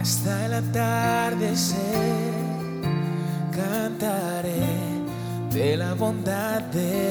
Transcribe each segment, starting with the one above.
hasta el atardecer cantaré de la bondad de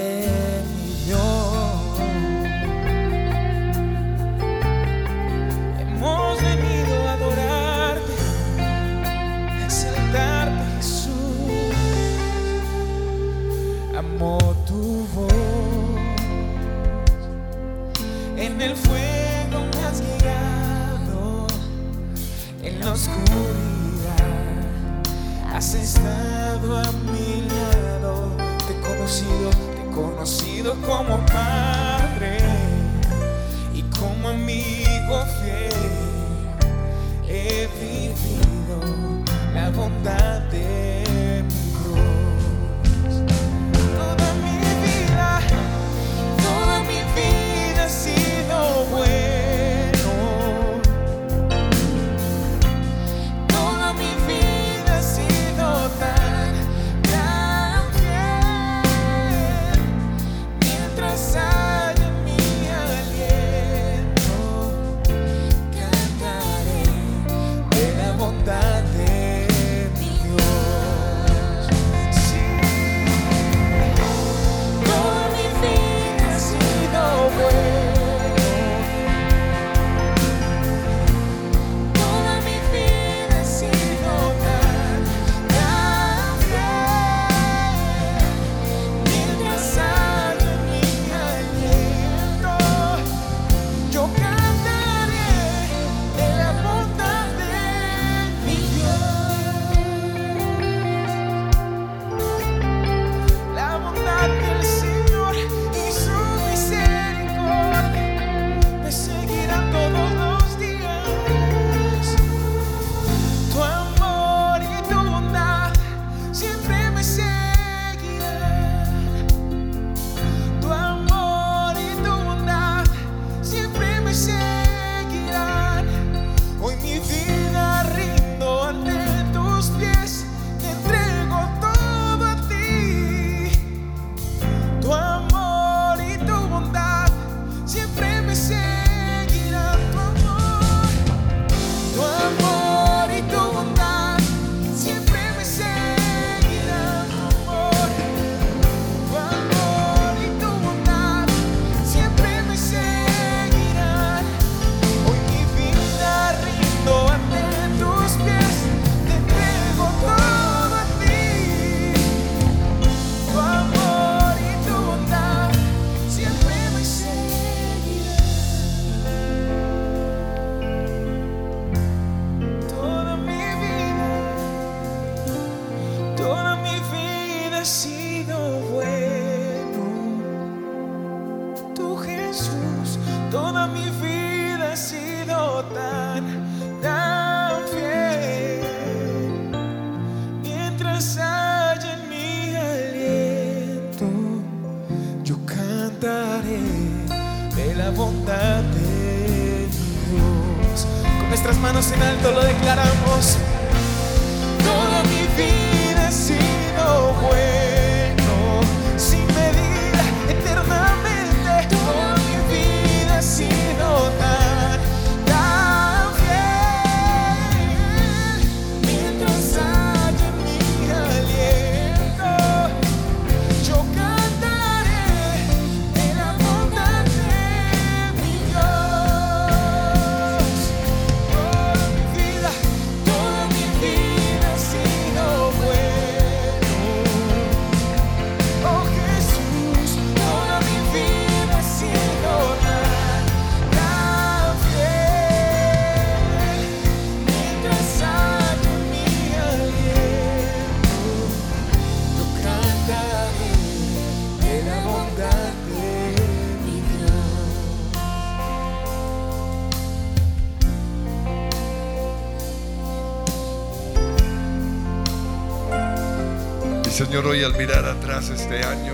Señor, hoy al mirar atrás este año,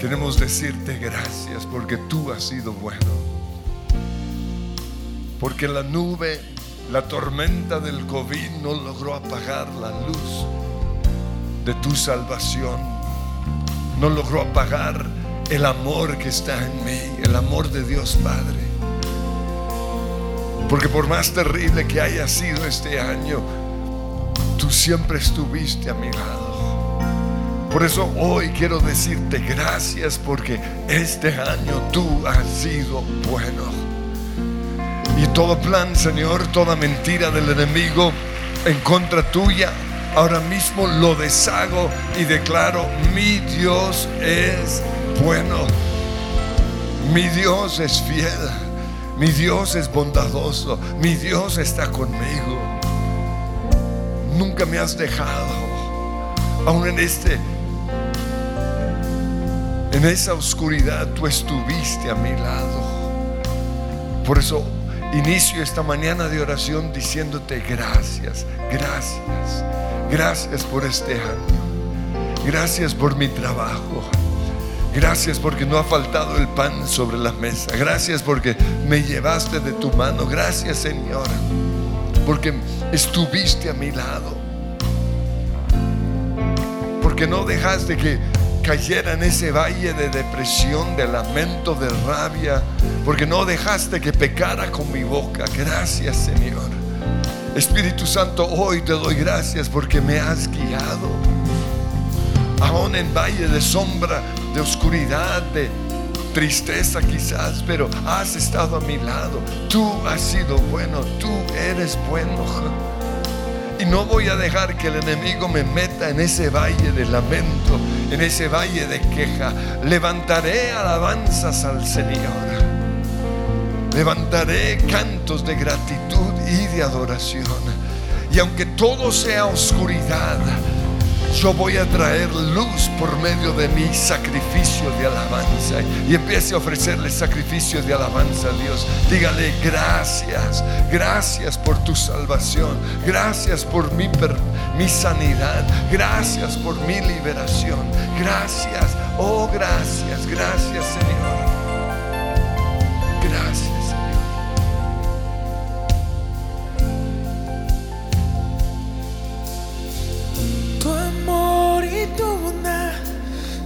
queremos decirte gracias porque tú has sido bueno. Porque la nube La tormenta del COVID no logró apagar la luz de tu salvación. No logró apagar el amor que está en mí, el amor de Dios Padre. Porque por más terrible que haya sido este año, tú siempre estuviste a mi lado. Por eso hoy quiero decirte gracias porque este año tú has sido bueno. Y todo plan, Señor, toda mentira del enemigo en contra tuya, ahora mismo lo deshago y declaro, mi Dios es bueno. Mi Dios es fiel. Mi Dios es bondadoso. Mi Dios está conmigo. Nunca me has dejado. Aún en este en esa oscuridad tú estuviste a mi lado. Por eso inicio esta mañana de oración diciéndote gracias, gracias, gracias por este año. Gracias por mi trabajo. Gracias porque no ha faltado el pan sobre la mesa. Gracias porque me llevaste de tu mano. Gracias Señor. Porque estuviste a mi lado. Porque no dejaste que cayera en ese valle de depresión, de lamento, de rabia. Porque no dejaste que pecara con mi boca. Gracias Señor. Espíritu Santo, hoy te doy gracias porque me has guiado. Aún en valle de sombra, de oscuridad, de tristeza quizás, pero has estado a mi lado. Tú has sido bueno, tú eres bueno. Y no voy a dejar que el enemigo me meta en ese valle de lamento, en ese valle de queja. Levantaré alabanzas al Señor. Levantaré cantos de gratitud y de adoración. Y aunque todo sea oscuridad, yo voy a traer luz por medio de mi sacrificio de alabanza. Y empiece a ofrecerle sacrificio de alabanza a Dios. Dígale gracias, gracias por tu salvación, gracias por mi, mi sanidad, gracias por mi liberación, gracias, oh gracias, gracias Señor.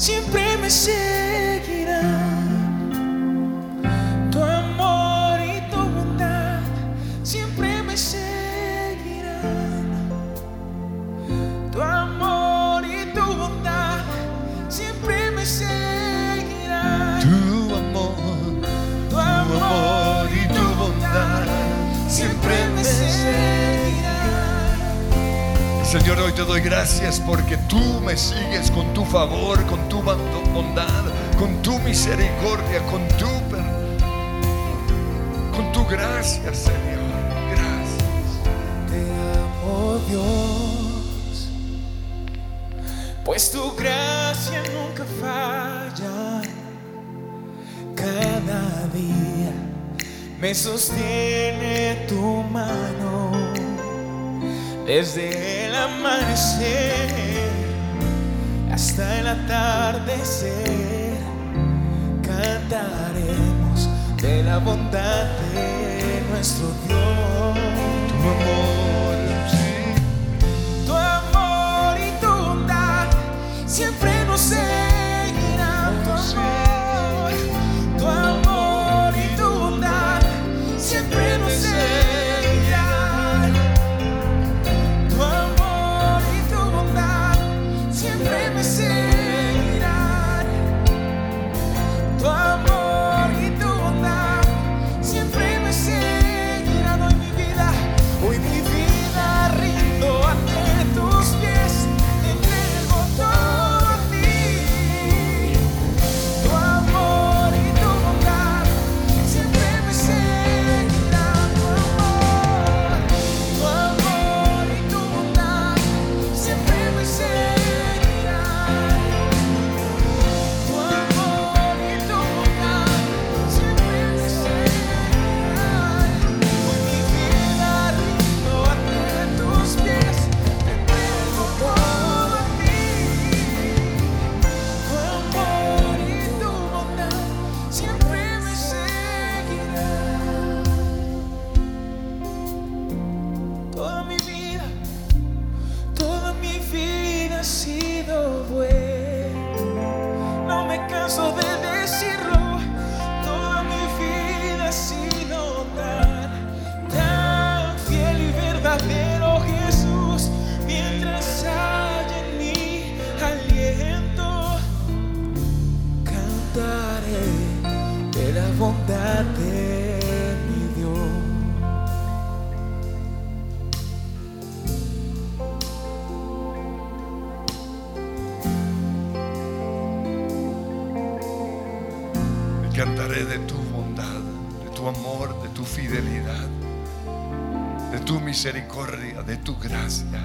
Siempre me seguirán. Señor, hoy te doy gracias porque tú me sigues con tu favor, con tu bondad, con tu misericordia, con tu con tu gracia, Señor. Gracias. Te amo Dios, pues tu gracia nunca falla. Cada día me sostiene tu mano desde el amanecer hasta el atardecer. Cantaremos de la bondad de nuestro Dios. Cantaré de tu bondad, de tu amor, de tu fidelidad, de tu misericordia, de tu gracia.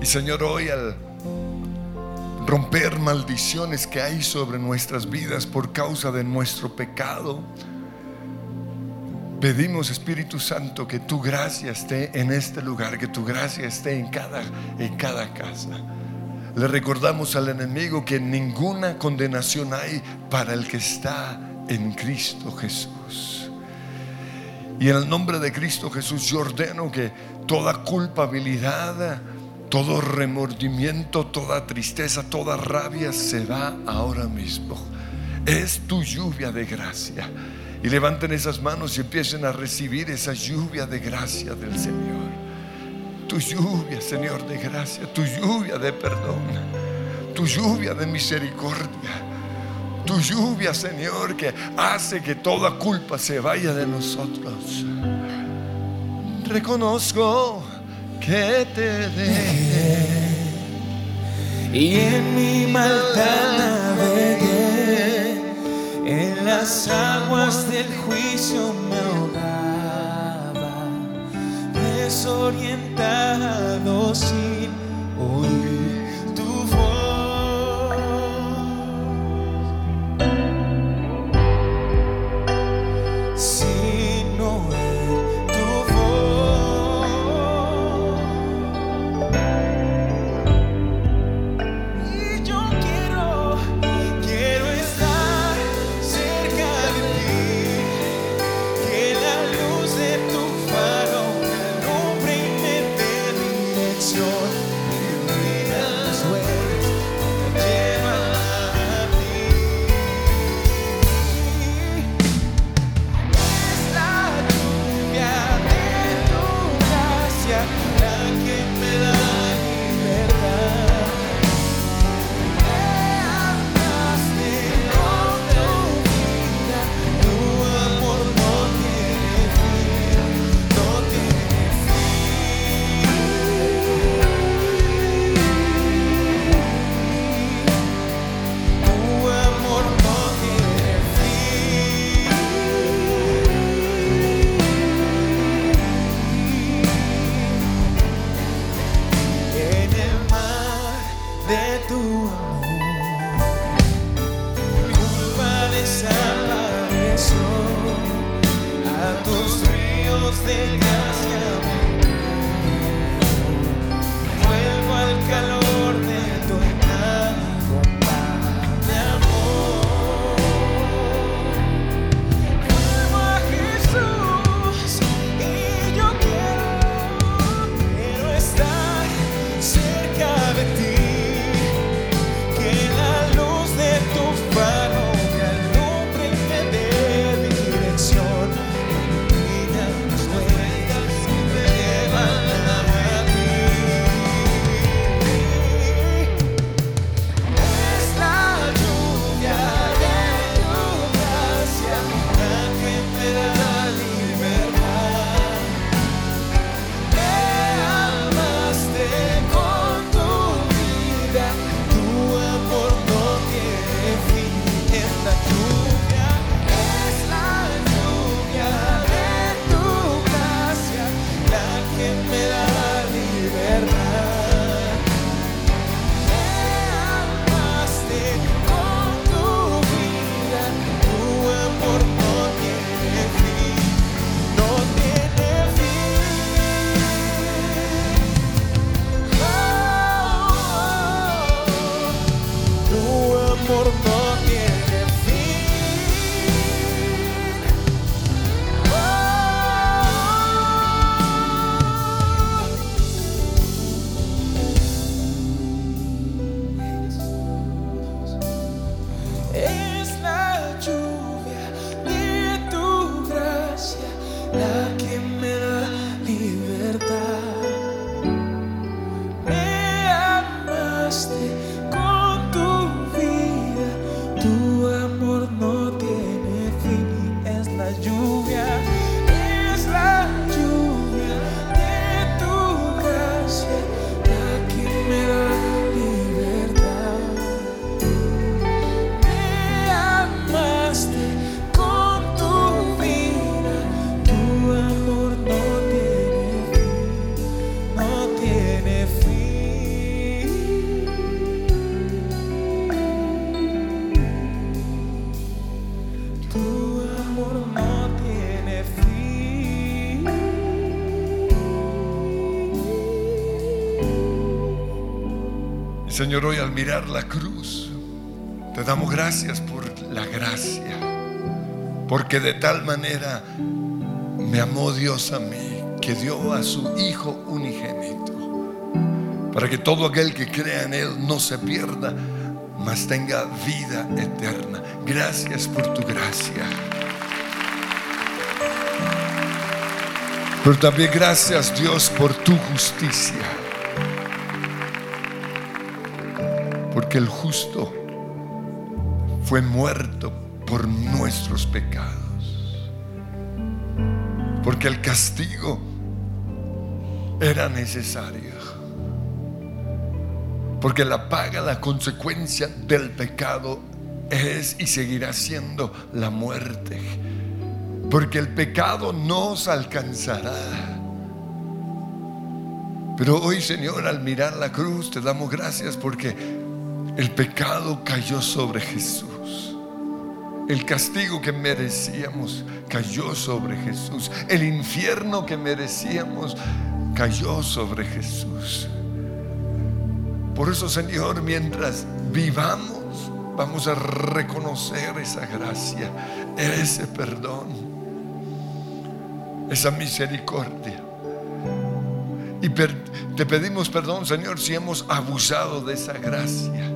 Y Señor, hoy al romper maldiciones que hay sobre nuestras vidas por causa de nuestro pecado, pedimos Espíritu Santo que tu gracia esté en este lugar, que tu gracia esté en cada, en cada casa. Le recordamos al enemigo que ninguna condenación hay para el que está en Cristo Jesús. Y en el nombre de Cristo Jesús yo ordeno que toda culpabilidad, todo remordimiento, toda tristeza, toda rabia se va ahora mismo. Es tu lluvia de gracia. Y levanten esas manos y empiecen a recibir esa lluvia de gracia del Señor tu lluvia, Señor, de gracia, tu lluvia de perdón, tu lluvia de misericordia, tu lluvia, Señor, que hace que toda culpa se vaya de nosotros. Reconozco que te dejé Y en mi maldad navegué, en las aguas del juicio me ahogaba, desorientado sin oír Señor, hoy al mirar la cruz, te damos gracias por la gracia, porque de tal manera me amó Dios a mí, que dio a su Hijo unigénito, para que todo aquel que crea en Él no se pierda, mas tenga vida eterna. Gracias por tu gracia. Pero también gracias Dios por tu justicia. Porque el justo fue muerto por nuestros pecados. Porque el castigo era necesario. Porque la paga, la consecuencia del pecado es y seguirá siendo la muerte. Porque el pecado nos alcanzará. Pero hoy, Señor, al mirar la cruz, te damos gracias porque el pecado cayó sobre Jesús. El castigo que merecíamos cayó sobre Jesús. El infierno que merecíamos cayó sobre Jesús. Por eso, Señor, mientras vivamos, vamos a reconocer esa gracia, ese perdón, esa misericordia. Y te pedimos perdón, Señor, si hemos abusado de esa gracia,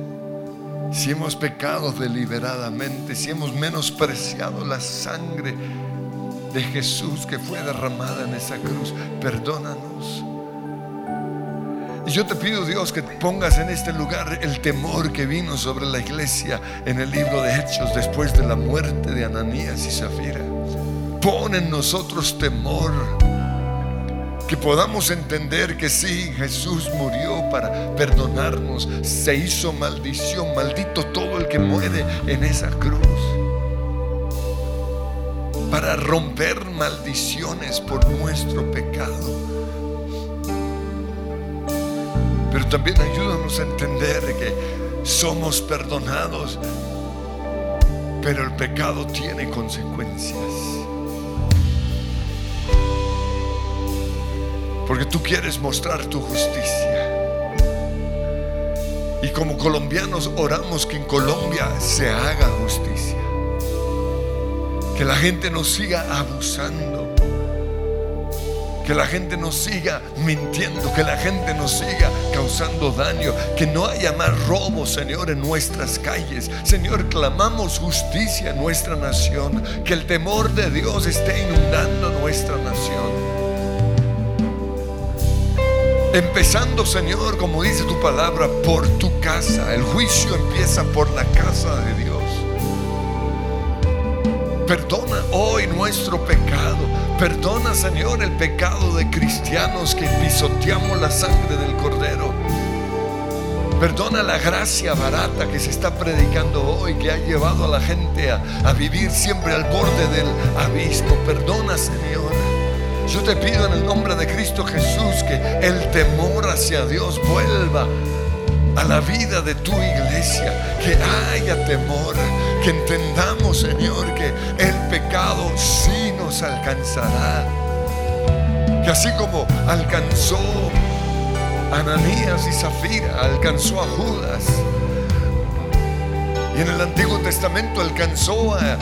si hemos pecado deliberadamente, si hemos menospreciado la sangre de Jesús que fue derramada en esa cruz. Perdónanos. Y yo te pido, Dios, que pongas en este lugar el temor que vino sobre la iglesia en el libro de Hechos después de la muerte de Ananías y Zafira. Pon en nosotros temor. Que podamos entender que sí, Jesús murió para perdonarnos. Se hizo maldición. Maldito todo el que muere en esa cruz. Para romper maldiciones por nuestro pecado. Pero también ayúdanos a entender que somos perdonados, pero el pecado tiene consecuencias. Porque tú quieres mostrar tu justicia. Y como colombianos oramos que en Colombia se haga justicia. Que la gente no siga abusando que la gente nos siga mintiendo, que la gente nos siga causando daño, que no haya más robo, Señor, en nuestras calles. Señor, clamamos justicia en nuestra nación, que el temor de Dios esté inundando nuestra nación. Empezando, Señor, como dice tu palabra, por tu casa. El juicio empieza por la casa de Dios. Perdona hoy nuestro pecado. Perdona, Señor, el pecado de cristianos que pisoteamos la sangre del Cordero. Perdona la gracia barata que se está predicando hoy, que ha llevado a la gente a, a vivir siempre al borde del abismo. Perdona, Señor. Yo te pido en el nombre de Cristo Jesús que el temor hacia Dios vuelva a la vida de tu iglesia, que haya temor, que entendamos, Señor, que el pecado sí nos alcanzará. Que así como alcanzó a Ananías y Zafira, alcanzó a Judas. Y en el Antiguo Testamento alcanzó a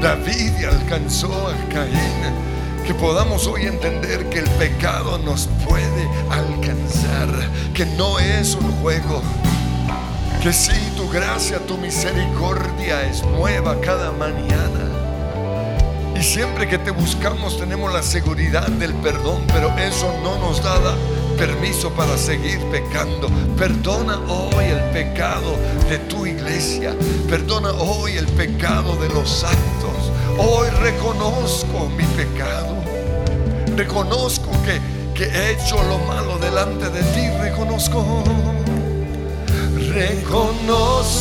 David y alcanzó a Caín que podamos hoy entender que el pecado nos puede alcanzar, que no es un juego, que si tu gracia, tu misericordia es nueva cada mañana. Y siempre que te buscamos tenemos la seguridad del perdón, pero eso no nos da permiso para seguir pecando. Perdona hoy el pecado de tu iglesia. Perdona hoy el pecado de los santos. Hoy reconozco mi pecado. Reconozco que, que he hecho lo malo delante de ti. Reconozco. Reconozco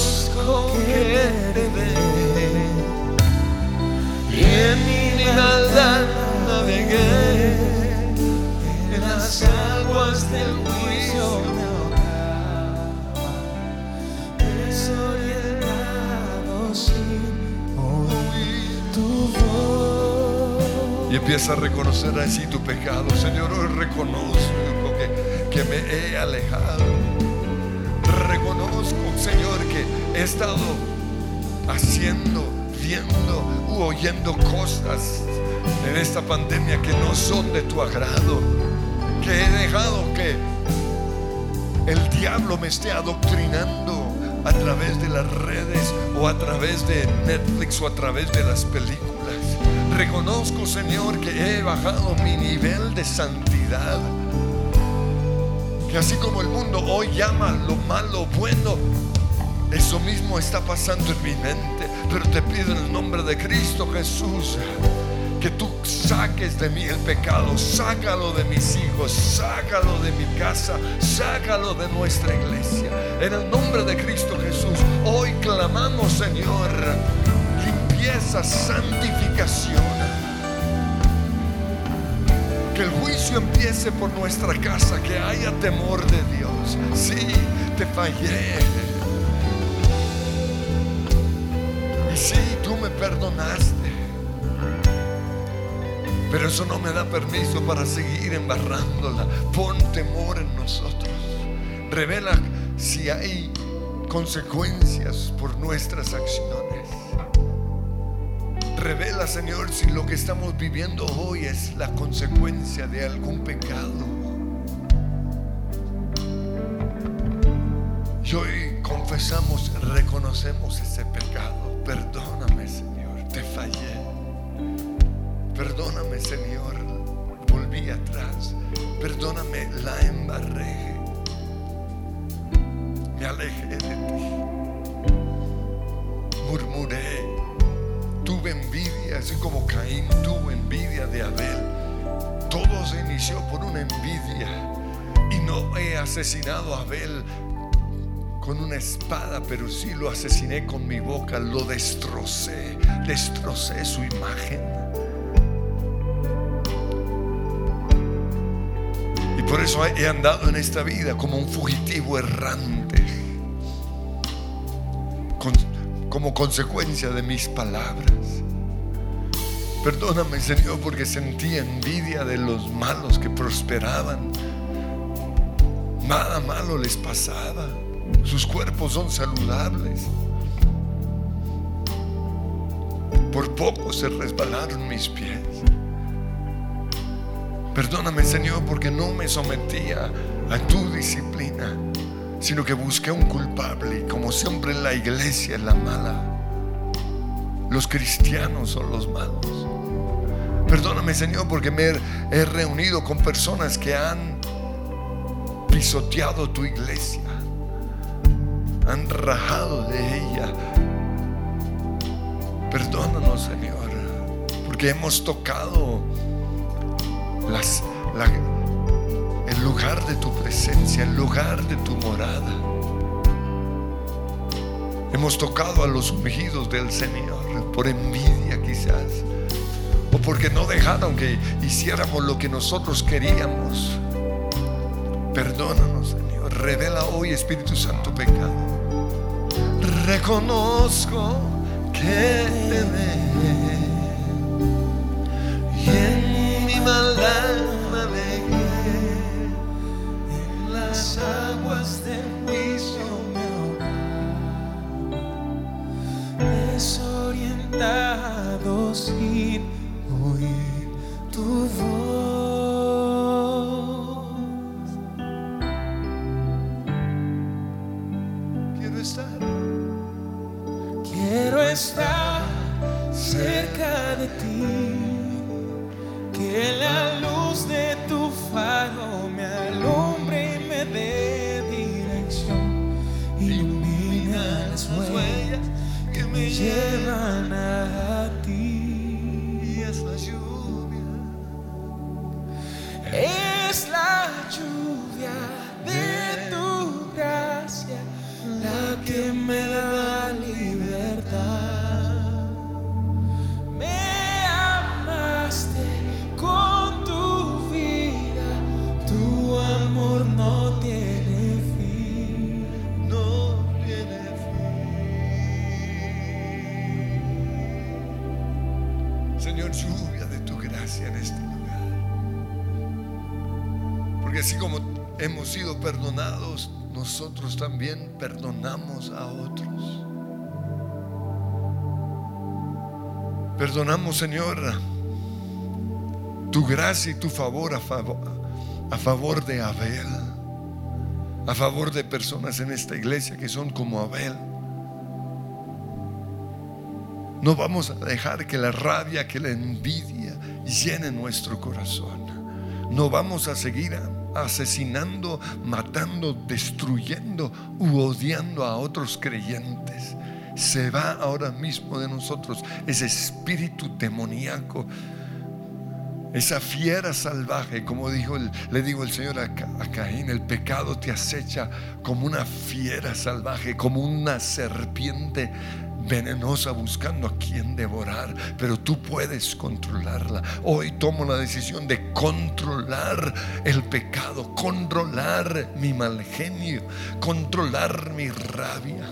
que te y en mi lealtad navegué en las aguas del juicio. Empieza a reconocer así tu pecado. Señor, hoy reconozco que, me he alejado. reconozco, Señor, que he estado haciendo, viendo u oyendo cosas en esta pandemia que no son de tu agrado, que he dejado que el diablo me esté adoctrinando a través de las redes o a través de Netflix o a través de las películas. Reconozco, Señor, que he bajado mi nivel de santidad. Que así como el mundo hoy llama lo malo bueno, eso mismo está pasando en mi mente. Pero te pido en el nombre de Cristo Jesús que tú saques de mí el pecado, sácalo de mis hijos, sácalo de mi casa, sácalo de nuestra iglesia. En el nombre de Cristo Jesús, hoy clamamos, Señor, limpieza, santificación. Que el juicio empiece por nuestra casa, que haya temor de Dios. Sí, te fallé. Y sí, tú me perdonaste. Pero eso no me da permiso para seguir embarrándola. Pon temor en nosotros. Revela si hay consecuencias por nuestras acciones. Revela, Señor, si lo que estamos viviendo hoy es la consecuencia de algún pecado. Y hoy confesamos, reconocemos ese pecado. Perdóname, Señor, te fallé. Perdóname, Señor, volví atrás. Perdóname, la embarré. Me alejé de ti. Así como Caín tuvo envidia de Abel. Todo se inició por una envidia. Y no he asesinado a Abel con una espada, pero sí lo asesiné con mi boca. Lo destrocé. Destrocé su imagen. Y por eso he andado en esta vida como un fugitivo errante, como consecuencia de mis palabras. Perdóname, Señor, porque sentí envidia de los malos que prosperaban. Nada malo les pasaba. Sus cuerpos son saludables. Por poco se resbalaron mis pies. Perdóname, Señor, porque no me sometía a tu disciplina, sino que busqué un culpable. Y como siempre la iglesia es la mala. Los cristianos son los malos. Perdóname, Señor, porque me he- reunido con personas que han pisoteado tu iglesia, han rajado de ella. Perdónanos, Señor, porque hemos tocado las- la- el lugar de tu presencia, el lugar de tu morada. Hemos tocado a los ungidos del Señor por envidia quizás, o porque no dejaron que hiciéramos lo que nosotros queríamos. Perdónanos, Señor. Revela hoy, Espíritu Santo, pecado. Reconozco que te ve y en mi maldad navegué en las aguas del juicio me desorientado sin tu nosotros también perdonamos a otros. Perdonamos, Señor, tu gracia y tu favor a favor, a de Abel, a favor de personas en esta iglesia que son como Abel. No vamos a dejar que la rabia, que la envidia llene nuestro corazón. No vamos a seguir asesinando, matando, destruyendo u odiando a otros creyentes. Se va ahora mismo de nosotros ese espíritu demoníaco, esa fiera salvaje, como dijo le digo el Señor a Caín, el pecado te acecha como una fiera salvaje, como una serpiente venenosa buscando a quien devorar, pero tú puedes controlarla. Hoy tomo la decisión de controlar el pecado, controlar mi mal genio, controlar mi rabia.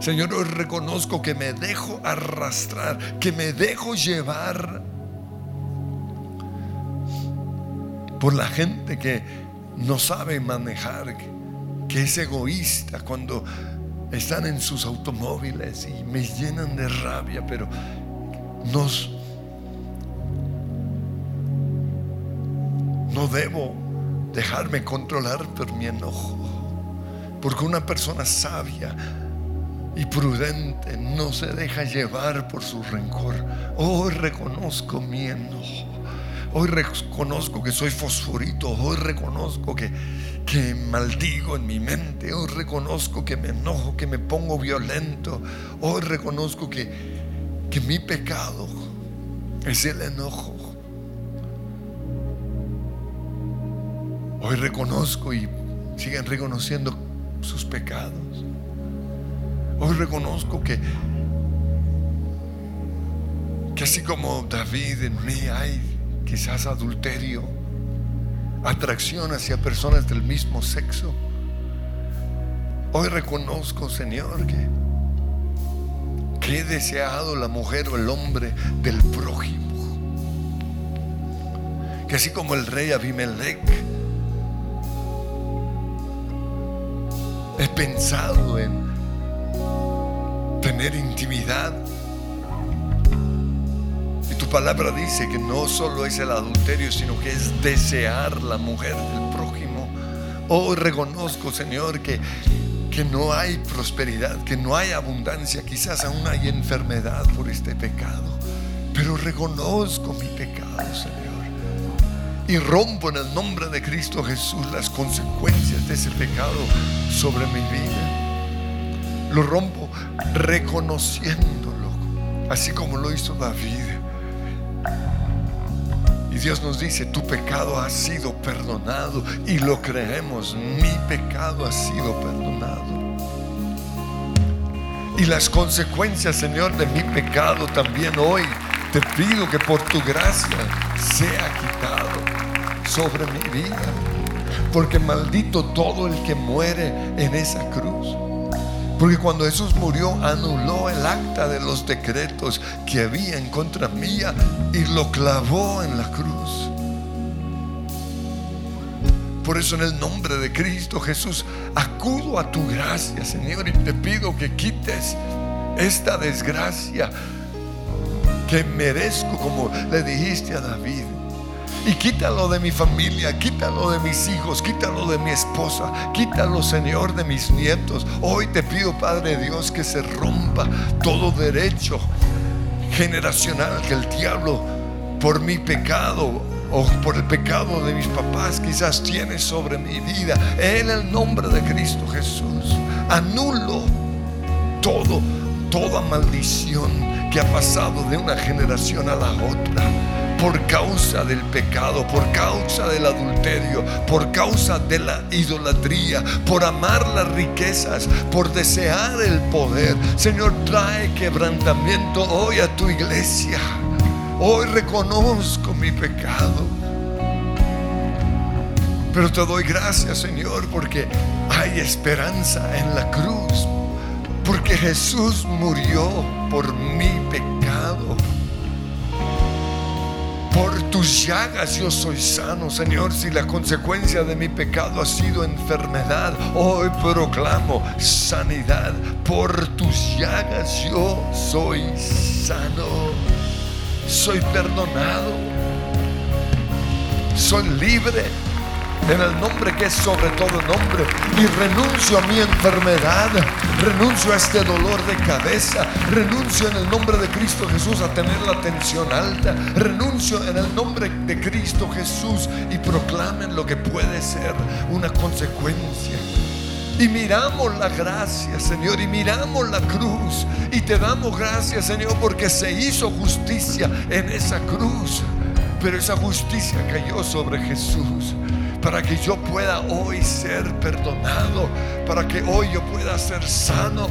Señor, hoy reconozco que me dejo arrastrar, que me dejo llevar por la gente que no sabe manejar, que es egoísta cuando están en sus automóviles y me llenan de rabia, pero no debo dejarme controlar por mi enojo, porque una persona sabia y prudente no se deja llevar por su rencor. Hoy reconozco mi enojo. Hoy reconozco que soy fosforito. Hoy reconozco que, que maldigo en mi mente. Hoy reconozco que me enojo, que me pongo violento. Hoy reconozco que, que mi pecado es el enojo. Hoy reconozco y siguen reconociendo sus pecados. Hoy reconozco que, que así como David en mí hay quizás adulterio, atracción hacia personas del mismo sexo. Hoy reconozco, Señor, que, que he deseado la mujer o el hombre del prójimo. Que así como el rey Abimelech, he pensado en tener intimidad. Palabra dice que no solo es el adulterio, sino que es desear la mujer del prójimo. Hoy reconozco, Señor, que, que no hay prosperidad, que no hay abundancia, quizás aún hay enfermedad por este pecado. Pero reconozco mi pecado, Señor. Y rompo en el nombre de Cristo Jesús las consecuencias de ese pecado sobre mi vida lo rompo reconociéndolo, así como lo hizo David. Y Dios nos dice, tu pecado ha sido perdonado y lo creemos, mi pecado ha sido perdonado. Y las consecuencias, Señor, de mi pecado también hoy te pido que por tu gracia sea quitado sobre mi vida. Porque maldito todo el que muere en esa cruz. Porque cuando Jesús murió, anuló el acta de los decretos que había en contra mía y lo clavó en la cruz. Por eso en el nombre de Cristo Jesús acudo a tu gracia, Señor, y te pido que quites esta desgracia que merezco, como le dijiste a David. Y quítalo de mi familia, quítalo de mis hijos, quítalo de mi esposa, quítalo, Señor, de mis nietos. Hoy te pido, Padre Dios, que se rompa todo derecho generacional que el diablo, por mi pecado o por el pecado de mis papás, quizás tiene sobre mi vida. En el nombre de Cristo Jesús, anulo todo, toda maldición que ha pasado de una generación a la otra por causa del pecado, por causa del adulterio, por causa de la idolatría, por amar las riquezas, por desear el poder. Señor, trae quebrantamiento hoy a tu iglesia. Hoy reconozco mi pecado. Pero te doy gracias, Señor, porque hay esperanza en la cruz. Porque Jesús murió por mi pecado. Por tus llagas yo soy sano, Señor. Si la consecuencia de mi pecado ha sido enfermedad, hoy proclamo sanidad. Por tus llagas yo soy sano. Soy perdonado. Soy libre en el nombre que es sobre todo nombre y renuncio a mi enfermedad, renuncio a este dolor de cabeza, renuncio en el nombre de Cristo Jesús a tener la tensión alta, renuncio en el nombre de Cristo Jesús y proclamen lo que puede ser una consecuencia. Y miramos la gracia, Señor, y miramos la cruz. Y te damos gracias, Señor, porque se hizo justicia en esa cruz. Pero esa justicia cayó sobre Jesús para que yo pueda hoy ser perdonado, para que hoy yo pueda ser sano,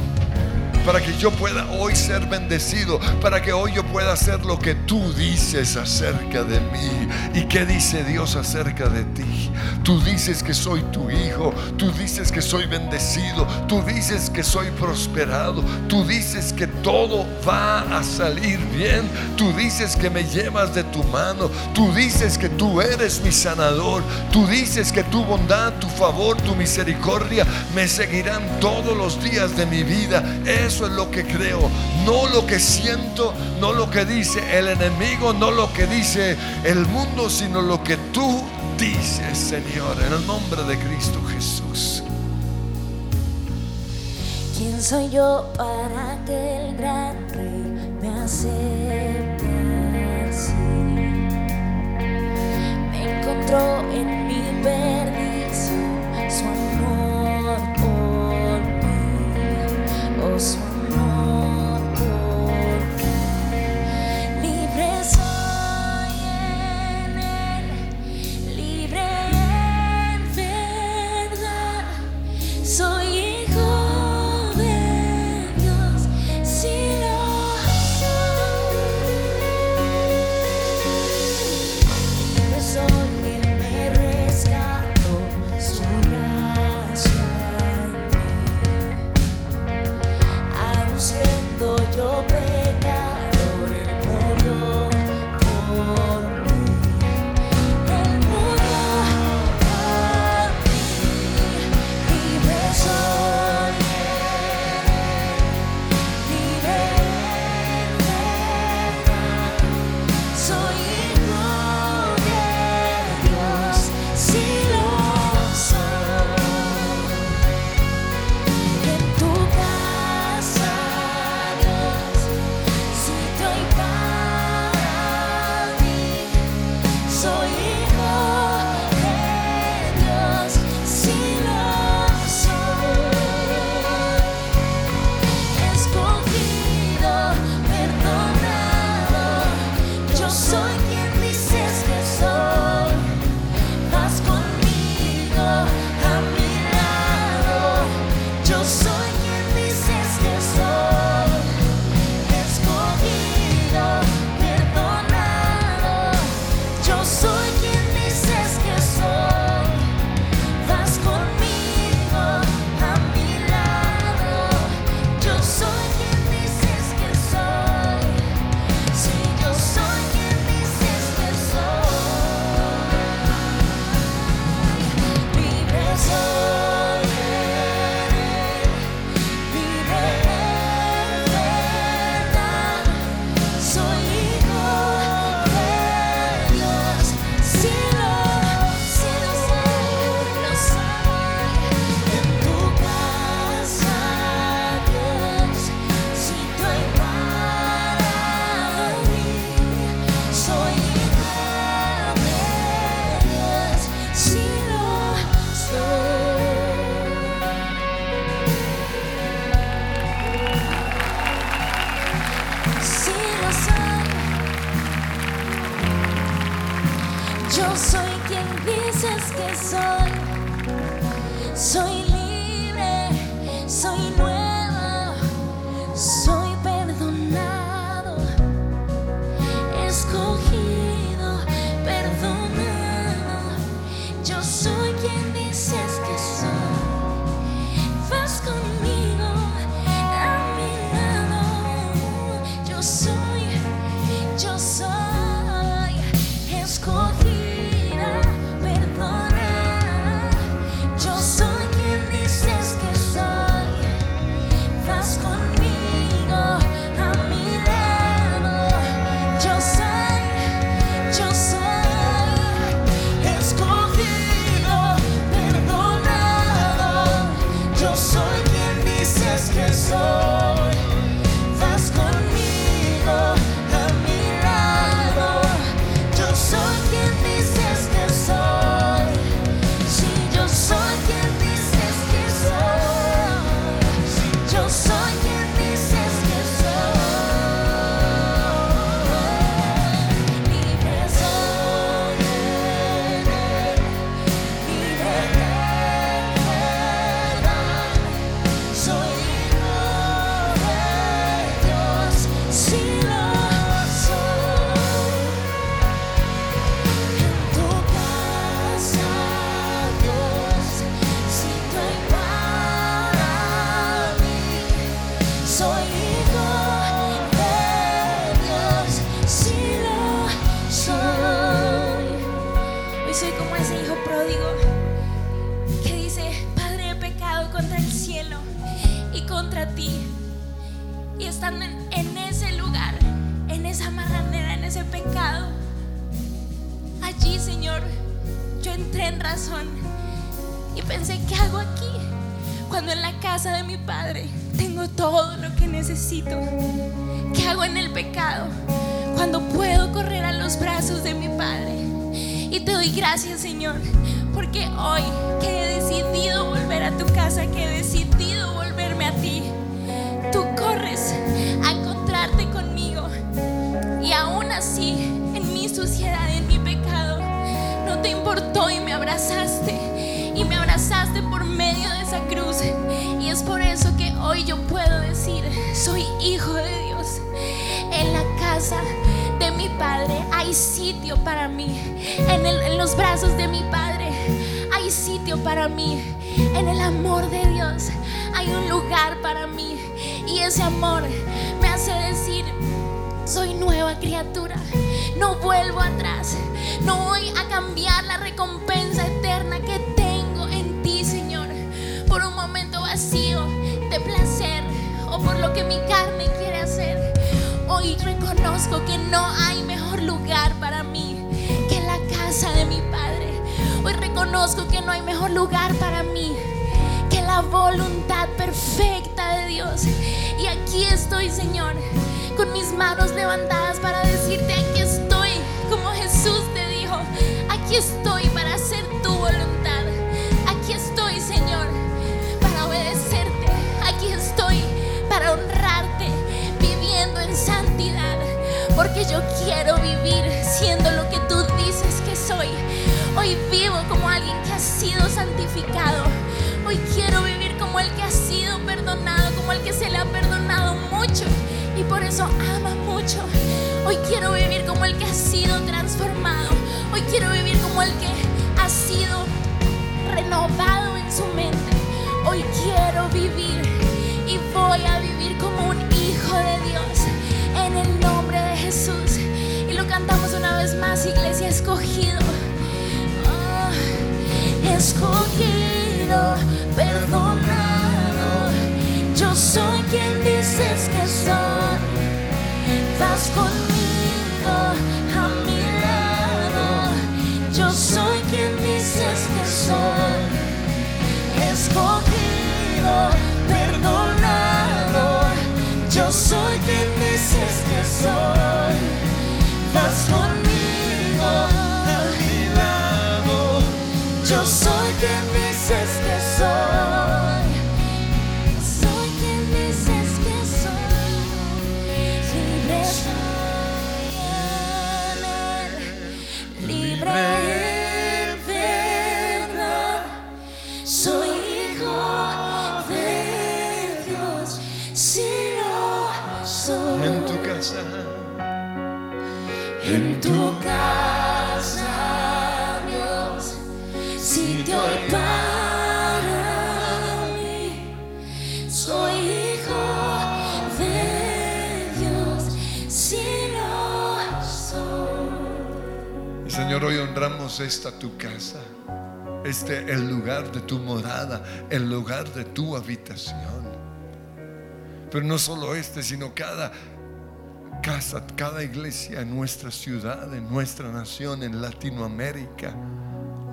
para que yo pueda hoy ser bendecido, para que hoy yo pueda hacer lo que tú dices acerca de mí. ¿Y qué dice Dios acerca de ti? Tú dices que soy tu hijo, tú dices que soy bendecido, tú dices que soy prosperado, tú dices que todo va a salir bien, tú dices que me llevas de tu mano, tú dices que tú eres mi sanador, tú dices que tu bondad, tu favor, tu misericordia me seguirán todos los días de mi vida. Eso es lo que creo, no lo que siento, no lo que dice el enemigo, no lo que dice el mundo, sino lo que tú dices, Señor, en el nombre de Cristo Jesús. ¿Quién soy yo para que el gran rey me acepte así? Me encontró en mi perdición su amor por mí, oh su casa de mi Padre tengo todo lo que necesito. ¿Qué hago en el pecado? Cuando puedo correr a los brazos de mi Padre. Y te doy gracias, Señor, porque hoy que he decidido volver a tu casa, que he decidido volverme a ti, tú corres a encontrarte conmigo. Y aún así, en mi suciedad, en mi pecado, no te importó y me abrazaste. Y me abrazaste por medio de esa cruz. Es por eso que hoy yo puedo decir, soy hijo de Dios. En la casa de mi Padre hay sitio para mí. En, el- en los brazos de mi Padre hay sitio para mí. En el amor de Dios hay un lugar para mí. Y ese amor me hace decir, soy nueva criatura. No vuelvo atrás. No voy a cambiar la recompensa eterna que tengo en ti, Señor. Por un momento por lo que mi carne quiere hacer. Hoy reconozco que no hay mejor lugar para mí que la casa de mi Padre. Hoy reconozco que no hay mejor lugar para mí que la voluntad perfecta de Dios. Y aquí estoy, Señor, con mis manos levantadas para decirte, aquí estoy, como Jesús te dijo, aquí estoy Porque yo quiero vivir siendo lo que tú dices que soy. Hoy vivo como alguien que ha sido santificado. Hoy quiero vivir como el que ha sido perdonado, como el que se le ha perdonado mucho y por eso ama mucho. Hoy quiero vivir como el que ha sido transformado. Hoy quiero vivir como el que ha sido renovado en su mente. Hoy quiero vivir y voy a vivir como un hijo de Dios en el nombre Y lo cantamos una vez más, iglesia escogido. Oh, escogido, perdonado. Yo soy quien dices que soy. Vas conmigo a mi lado. Yo soy quien dices que soy. Escogido, perdonado. Soy quien dices que soy. Vas conmigo a mi lado. Yo soy quien dices que. Soy Honramos esta tu casa, este el lugar de tu morada, el lugar de tu habitación. Pero no solo este, sino cada casa, cada iglesia en nuestra ciudad, en nuestra nación, en Latinoamérica,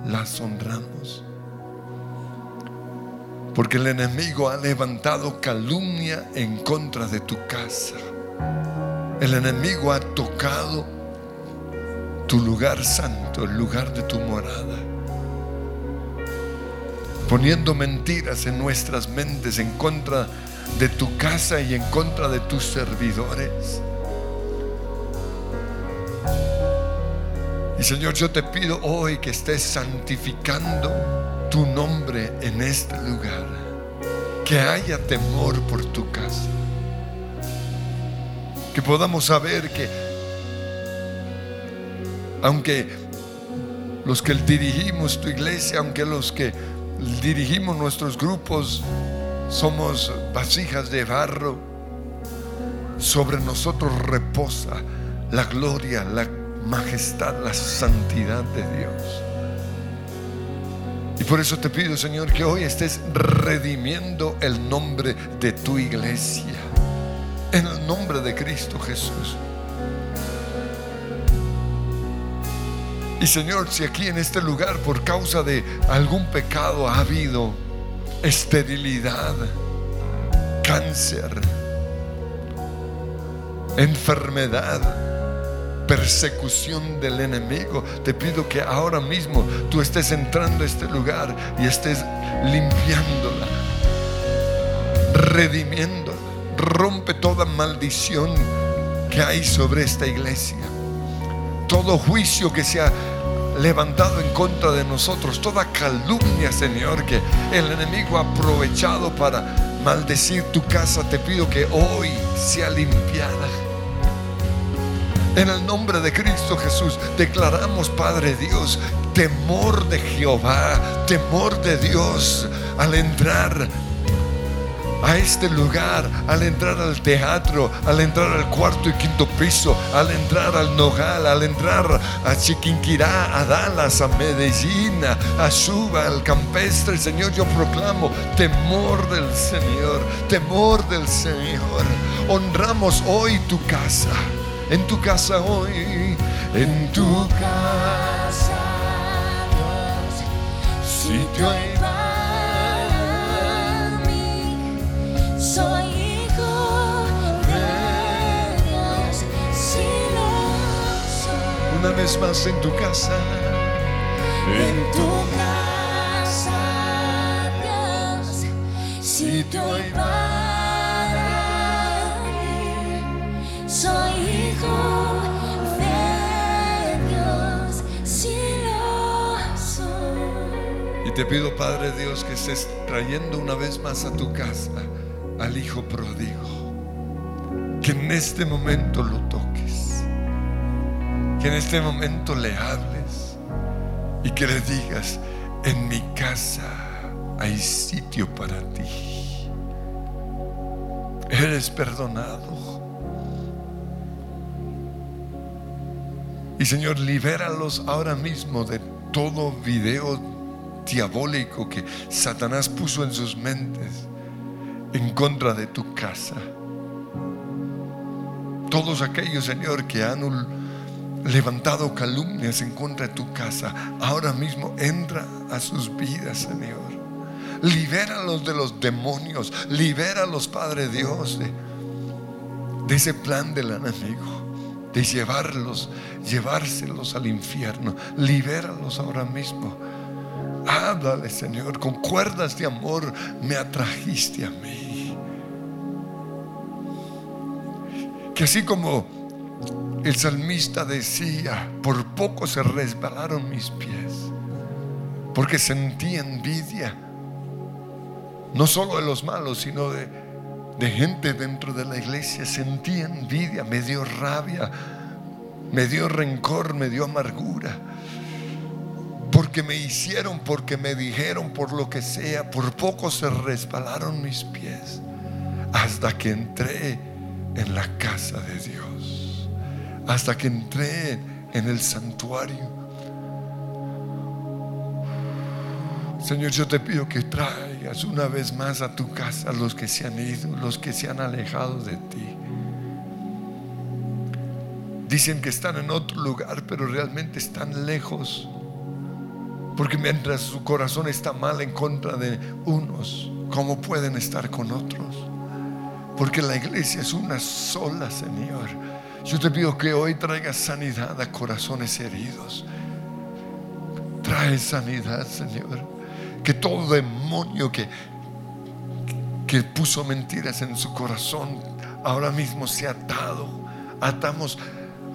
las honramos. Porque el enemigo ha levantado calumnia en contra de tu casa. El enemigo ha tocado tu lugar santo, el lugar de tu morada. Poniendo mentiras en nuestras mentes en contra de tu casa y en contra de tus servidores. Y Señor, yo te pido hoy que estés santificando tu nombre en este lugar. Que haya temor por tu casa. Que podamos saber que aunque los que dirigimos tu iglesia, aunque los que dirigimos nuestros grupos somos vasijas de barro, sobre nosotros reposa la gloria, la majestad, la santidad de Dios. Y por eso te pido, Señor, que hoy estés redimiendo el nombre de tu iglesia. En el nombre de Cristo Jesús. Y Señor, si aquí en este lugar por causa de algún pecado ha habido esterilidad, cáncer, enfermedad, persecución del enemigo, te pido que ahora mismo tú estés entrando a este lugar y estés limpiándola, redimiéndola. Rompe toda maldición que hay sobre esta iglesia todo juicio que se ha levantado en contra de nosotros, toda calumnia, Señor, que el enemigo ha aprovechado para maldecir tu casa, te pido que hoy sea limpiada. En el nombre de Cristo Jesús declaramos, Padre Dios, temor de Jehová, temor de Dios al entrar a este lugar, al entrar al teatro, al entrar al cuarto y quinto piso, al entrar al Nogal, al entrar a Chiquinquirá, a Dallas, a Medellín, a Suba, al campestre, Señor, yo proclamo temor del Señor, temor del Señor. Honramos hoy tu casa, en tu casa hoy, en tu casa, sitio en una vez más en tu casa. En tu casa, Dios, si te doy para mí. Soy hijo de Dios, si lo soy. Y te pido, Padre Dios, que estés trayendo una vez más a tu casa al Hijo pródigo. Que en este momento lo toques. Que en este momento le hables. Y que le digas, en mi casa hay sitio para ti. Eres perdonado. Y Señor, libéralos ahora mismo de todo video diabólico que Satanás puso en sus mentes en contra de tu casa. Todos aquellos, Señor, que han levantado calumnias en contra de tu casa, ahora mismo entra a sus vidas, Señor. Libéralos de los demonios, libéralos, Padre Dios, de, de ese plan del enemigo, de llevarlos, llevárselos al infierno. Libéralos ahora mismo. Háblale, Señor, con cuerdas de amor me atrajiste a mí. Que así como el salmista decía, por poco se resbalaron mis pies, porque sentí envidia, no solo de los malos, sino de, de gente dentro de la iglesia. Sentí envidia, me dio rabia, me dio rencor, me dio amargura porque me hicieron, porque me dijeron, por lo que sea, por poco se resbalaron mis pies, hasta que entré en la casa de Dios, hasta que entré en el santuario. Señor, yo te pido que traigas una vez más a tu casa los que se han ido, los que se han alejado de ti. Dicen que están en otro lugar, pero realmente están lejos. Porque mientras su corazón está mal en contra de unos, ¿cómo pueden estar con otros? Porque la iglesia es una sola, Señor. Yo te pido que hoy traigas sanidad a corazones heridos. Trae sanidad, Señor. Que todo demonio que, que puso mentiras en su corazón ahora mismo sea atado. Atamos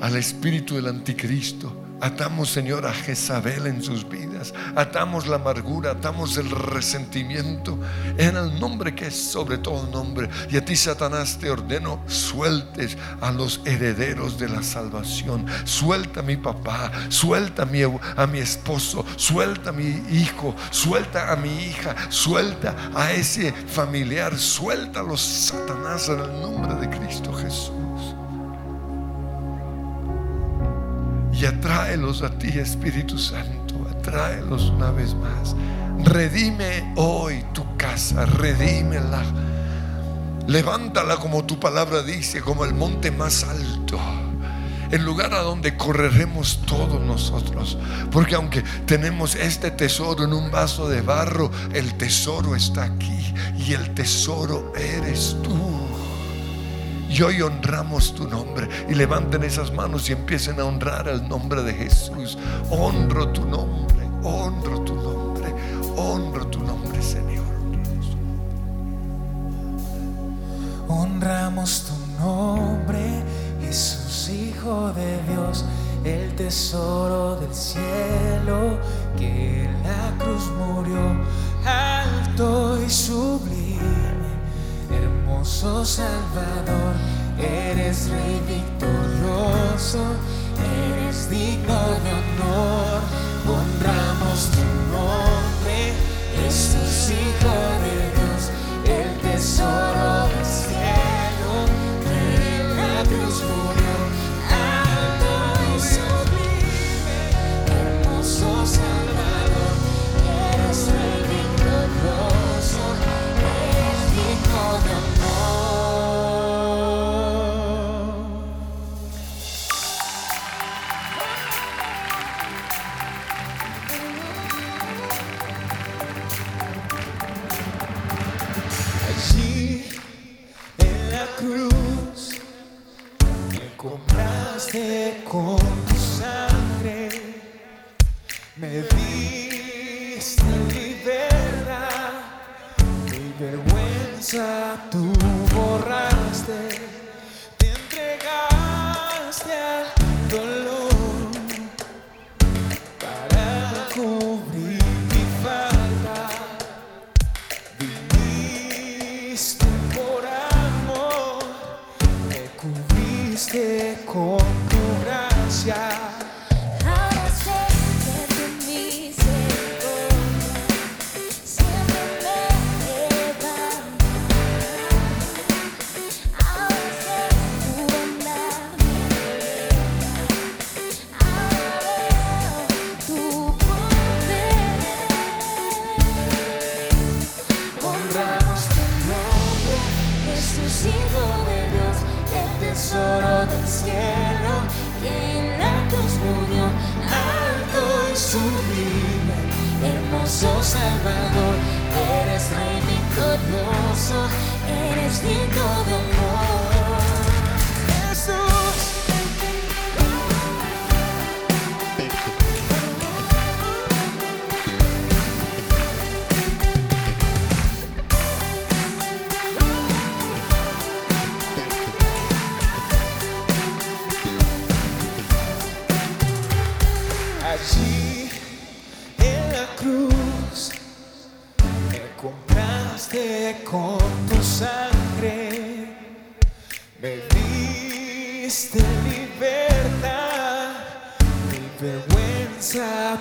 al espíritu del anticristo. Atamos, Señor, a Jezabel en sus vidas. Atamos la amargura, atamos el resentimiento en el nombre que es sobre todo nombre. Y a ti, Satanás, te ordeno, sueltes a los herederos de la salvación. Suelta a mi papá, suelta a mi, a mi esposo, suelta a mi hijo, suelta a mi hija, suelta a ese familiar, suelta a los Satanás en el nombre de Cristo Jesús. Y atráelos a ti, Espíritu Santo. Atráelos una vez más. Redime hoy tu casa. Redímela. Levántala como tu palabra dice, como el monte más alto. El lugar a donde correremos todos nosotros. Porque aunque tenemos este tesoro en un vaso de barro, el tesoro está aquí. Y el tesoro eres tú. Y hoy honramos tu nombre. Y levanten esas manos y empiecen a honrar el nombre de Jesús. Honro tu nombre, honro tu nombre, honro tu nombre, Señor. Honramos tu nombre, Jesús, Hijo de Dios, el tesoro del cielo, que en la cruz murió, alto y sublime, hermoso Salvador, eres Rey victorioso, eres digno de honor, honramos tu nombre, Jesús, Hijo de Dios, el tesoro del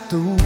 chato.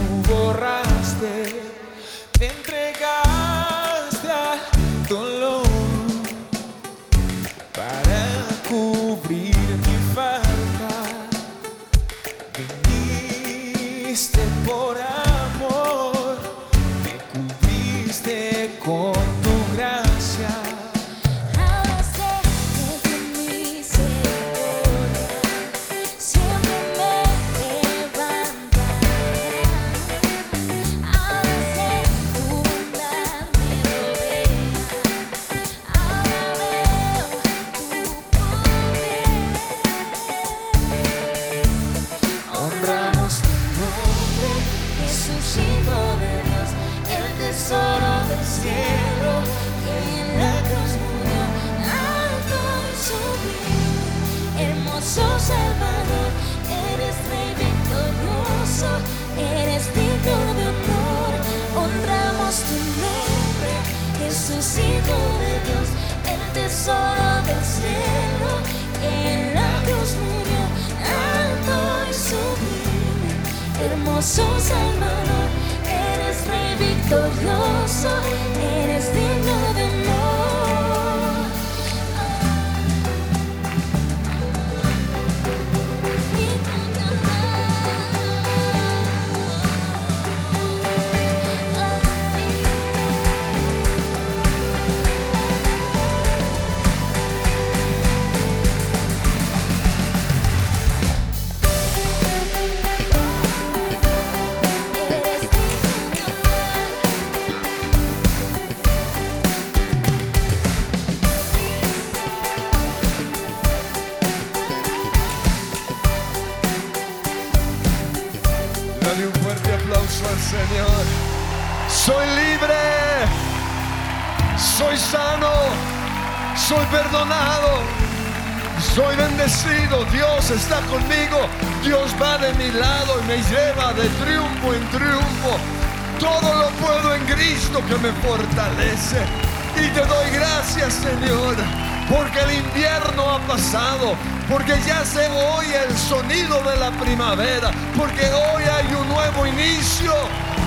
Porque ya se oye el sonido de la primavera, porque hoy hay un nuevo inicio,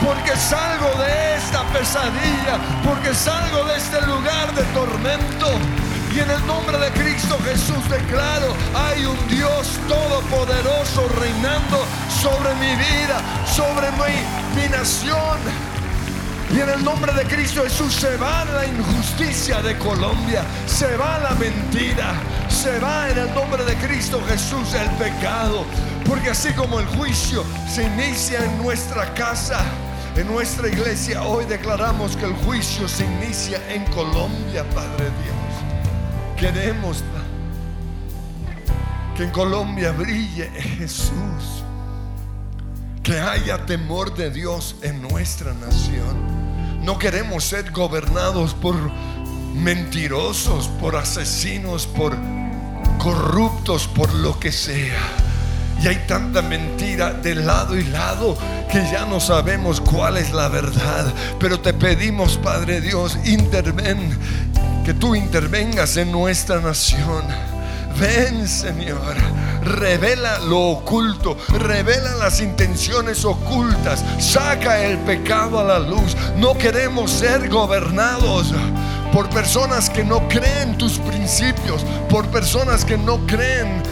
porque salgo de esta pesadilla, porque salgo de este lugar de tormento. Y en el nombre de Cristo Jesús declaro, hay un Dios todopoderoso reinando sobre mi vida, sobre mi, mi nación. Y en el nombre de Cristo Jesús se va la injusticia de Colombia, se va la mentira, se va en el nombre de Cristo Jesús el pecado. Porque así como el juicio se inicia en nuestra casa, en nuestra iglesia, hoy declaramos que el juicio se inicia en Colombia, Padre Dios. Queremos que en Colombia brille Jesús. Que haya temor de Dios en nuestra nación. No queremos ser gobernados por mentirosos, por asesinos, por corruptos, por lo que sea. Y hay tanta mentira de lado y lado que ya no sabemos cuál es la verdad. Pero te pedimos, Padre Dios, interven, que tú intervengas en nuestra nación. Ven, Señor, revela lo oculto, revela las intenciones ocultas, saca el pecado a la luz. No queremos ser gobernados por personas que no creen tus principios, por personas que no creen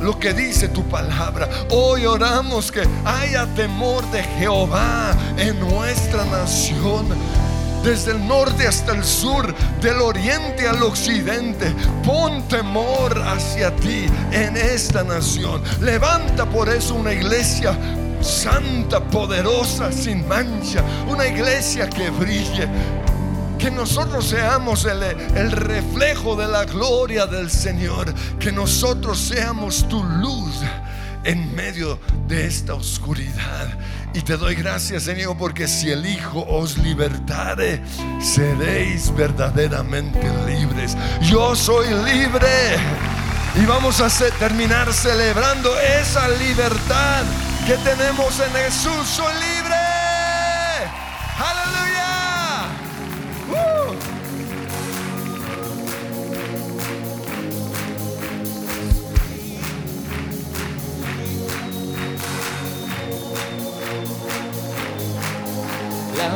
lo que dice tu palabra. Hoy oramos que haya temor de Jehová en nuestra nación desde el norte hasta el sur, del oriente al occidente. Pon temor hacia ti en esta nación. Levanta por eso una iglesia santa, poderosa, sin mancha. Una iglesia que brille. Que nosotros seamos el, reflejo de la gloria del Señor. Que nosotros seamos tu luz en medio de esta oscuridad. Y te doy gracias, Señor, porque si el Hijo os libertare, seréis verdaderamente libres. Yo soy libre. Y vamos a terminar celebrando esa libertad que tenemos en Jesús. Soy libre.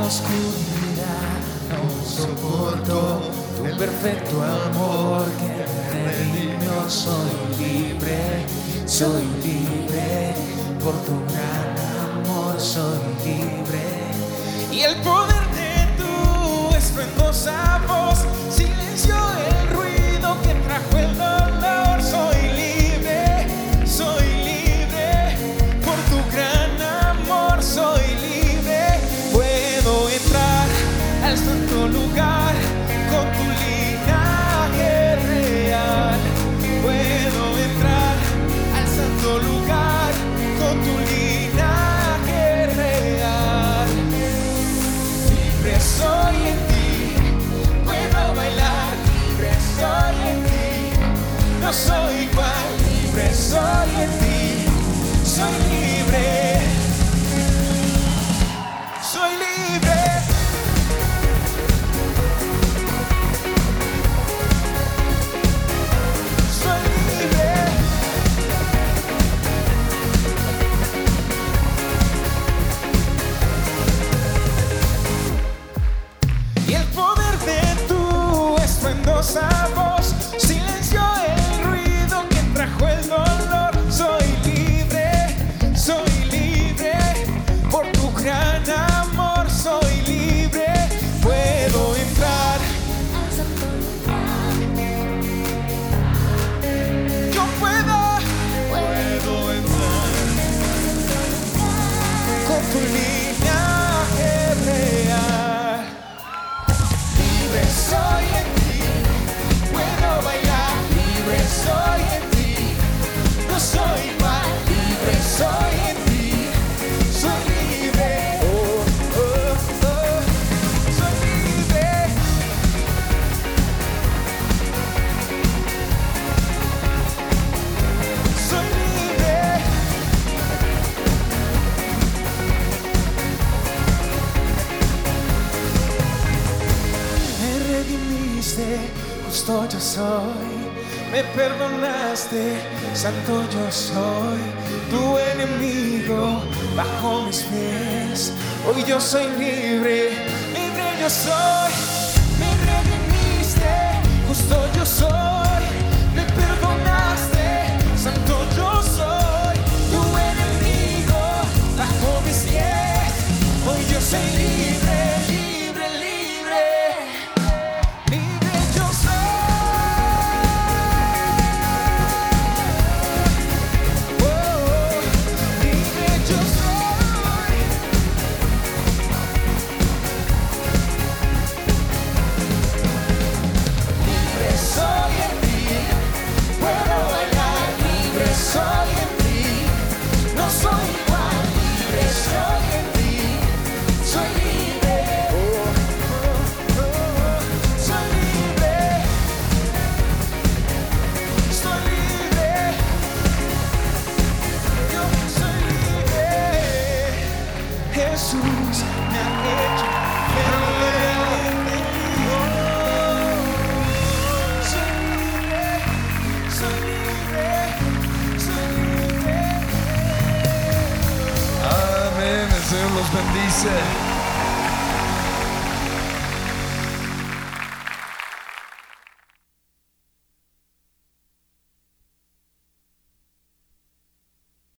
Oscuridad no soporto tu perfecto amor que me redimió. Soy libre, soy libre por tu gran amor. Soy libre y el poder de tu estruendosa voz perdonaste, santo yo soy tu enemigo bajo mis pies. Hoy yo soy libre, libre yo soy, me redimiste, justo yo soy. me dice